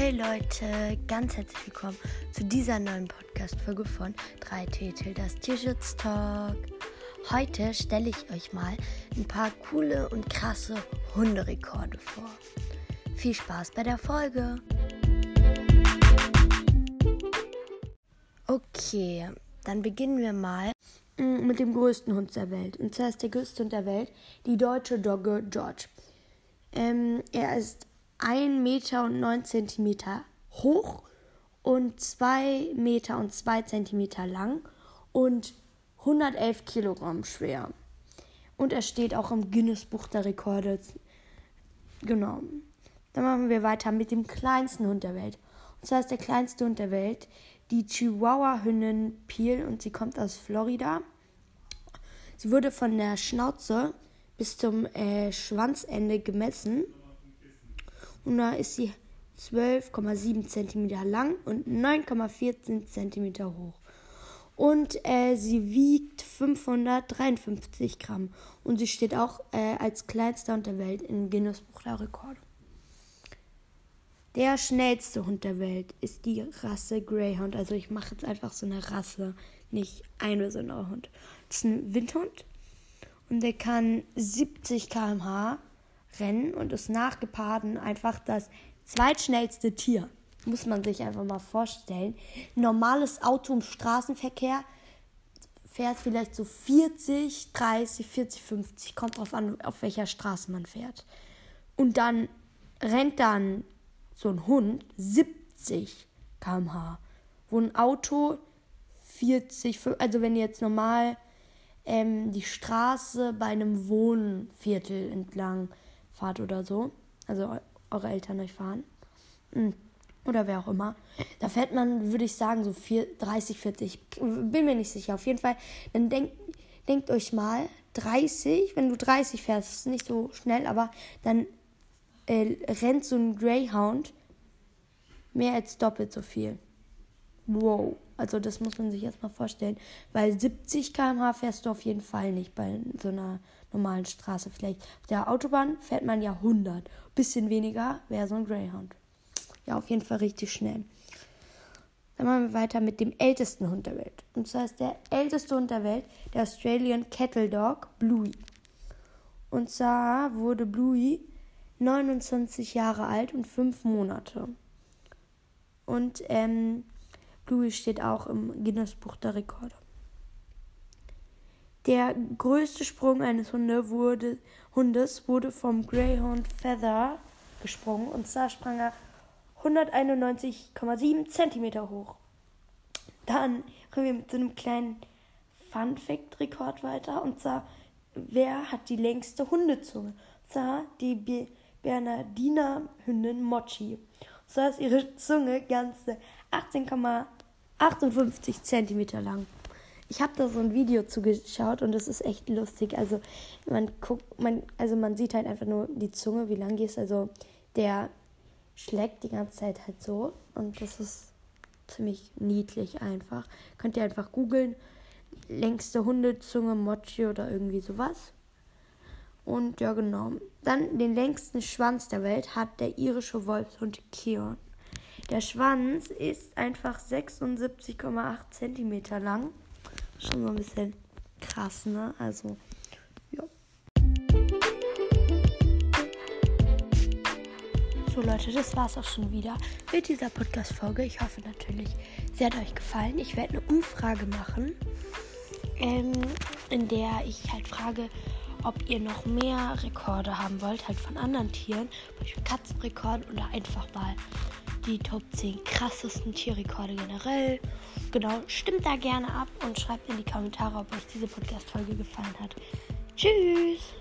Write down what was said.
Hey Leute, ganz herzlich willkommen zu dieser neuen Podcast-Folge von 3T das Tierschutz-Talk. Heute stelle ich euch mal ein paar coole und krasse Hunderekorde vor. Viel Spaß bei der Folge! Okay, dann beginnen wir mal mm, mit dem größten Hund der Welt. Und zwar ist der größte Hund der Welt die deutsche Dogge George. Ähm, er ist 1 Meter und 9 Zentimeter hoch und 2 Meter und 2 Zentimeter lang und 111 Kilogramm schwer. Und er steht auch im Guinness-Buch der Rekorde. Genau. Dann machen wir weiter mit dem kleinsten Hund der Welt. Und zwar ist der kleinste Hund der Welt die Chihuahua-Hündin Peel und sie kommt aus Florida. Sie wurde von der Schnauze bis zum äh, Schwanzende gemessen da ist sie 12,7 cm lang und 9,14 cm hoch. Und äh, sie wiegt 553 Gramm. Und sie steht auch äh, als kleinster Hund der Welt im Guinness Buch der Rekorde. Der schnellste Hund der Welt ist die Rasse Greyhound. Also ich mache jetzt einfach so eine Rasse, nicht ein besonderer Hund. Das ist ein Windhund und der kann 70 km/h rennen und ist nach Geparden einfach das zweitschnellste Tier. Muss man sich einfach mal vorstellen. normales Auto im Straßenverkehr fährt vielleicht so 40, 30, 40, 50, kommt drauf an, auf welcher Straße man fährt. Und dann rennt dann so ein Hund 70 km/h, wo ein Auto 40, also wenn jetzt normal ähm, die Straße bei einem Wohnviertel entlang fahrt oder so, also eure Eltern euch fahren, hm, oder wer auch immer, da fährt man, würde ich sagen, so 30, 40, bin mir nicht sicher. Auf jeden Fall, dann denkt, denkt euch mal, 30, wenn du 30 fährst, nicht so schnell, aber dann äh, rennt so ein Greyhound mehr als doppelt so viel. Wow. Also das muss man sich jetzt mal vorstellen. Weil 70 km/h fährst du auf jeden Fall nicht bei so einer normalen Straße. Vielleicht auf der Autobahn fährt man ja 100. Bisschen weniger wäre so ein Greyhound. Ja, auf jeden Fall richtig schnell. Dann machen wir weiter mit dem ältesten Hund der Welt. Und zwar ist der älteste Hund der Welt der Australian Kettle Dog Bluey. Und zwar wurde Bluey 29 Jahre alt und 5 Monate. Und ähm, Louis steht auch im Guinness Buch der Rekorde. Der größte Sprung eines Hunde wurde, Hundes wurde vom Greyhound Feather gesprungen und zwar sprang er 191,7 cm hoch. Dann kommen wir mit so einem kleinen Fun Fact Rekord weiter und zwar wer hat die längste Hundezunge? Und zwar die Bernardiner Hündin Mochi. Und zwar ist ihre Zunge ganze 18,8 58 cm lang. Ich habe da so ein Video zugeschaut und das ist echt lustig. Also man guckt, man, also man sieht halt einfach nur die Zunge, wie lang die ist. Also der schlägt die ganze Zeit halt so und das ist ziemlich niedlich einfach. Könnt ihr einfach googeln. Längste Hundezunge, Mochi oder irgendwie sowas. Und ja, genau. Dann den längsten Schwanz der Welt hat der irische Wolfshund Keon. Der Schwanz ist einfach 76,8 cm lang. Schon so ein bisschen krass, ne? Also, ja. So Leute, das war's auch schon wieder mit dieser Podcast-Folge. Ich hoffe natürlich, sie hat euch gefallen. Ich werde eine Umfrage machen, ähm, in der ich halt frage, ob ihr noch mehr Rekorde haben wollt, halt von anderen Tieren, Beispiel Katzenrekord oder einfach mal die Top 10 krassesten Tierrekorde generell. Genau, stimmt da gerne ab und schreibt in die Kommentare, ob euch diese Podcast-Folge gefallen hat. Tschüss!